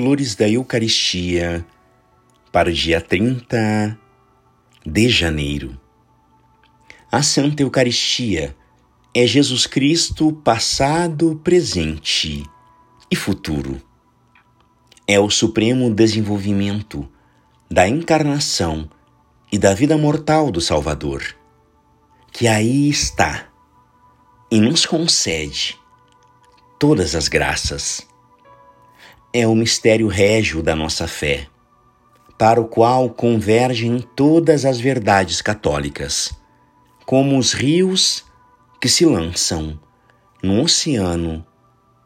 flores da Eucaristia para o dia 30 de janeiro. A Santa Eucaristia é Jesus Cristo passado, presente e futuro. É o supremo desenvolvimento da encarnação e da vida mortal do Salvador, que aí está e nos concede todas as graças. É o mistério régio da nossa fé, para o qual convergem todas as verdades católicas, como os rios que se lançam no oceano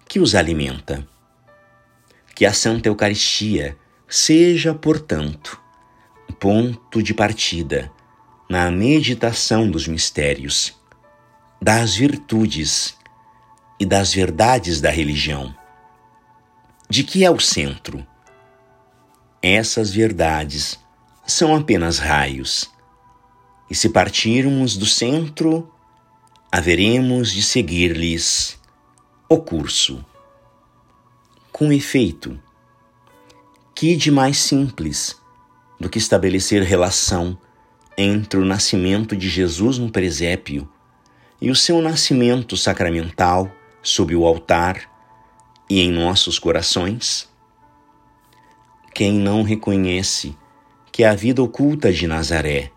que os alimenta. Que a Santa Eucaristia seja, portanto, ponto de partida na meditação dos mistérios, das virtudes e das verdades da religião. De que é o centro? Essas verdades são apenas raios, e se partirmos do centro, haveremos de seguir-lhes o curso. Com efeito, que de mais simples do que estabelecer relação entre o nascimento de Jesus no presépio e o seu nascimento sacramental sob o altar e em nossos corações? Quem não reconhece que a vida oculta de Nazaré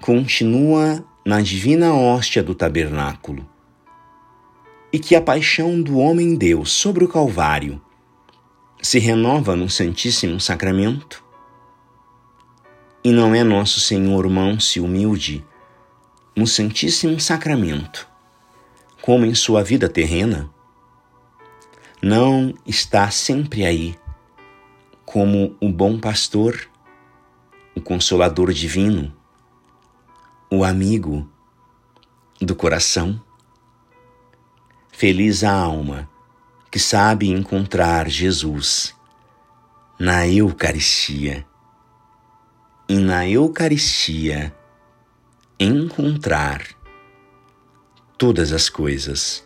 continua na divina hóstia do tabernáculo, e que a paixão do homem-deus sobre o Calvário se renova no Santíssimo Sacramento? E não é nosso Senhor manso e humilde no Santíssimo Sacramento, como em sua vida terrena? Não está sempre aí, como o bom pastor, o consolador divino, o amigo do coração. Feliz a alma que sabe encontrar Jesus na Eucaristia e na Eucaristia encontrar todas as coisas.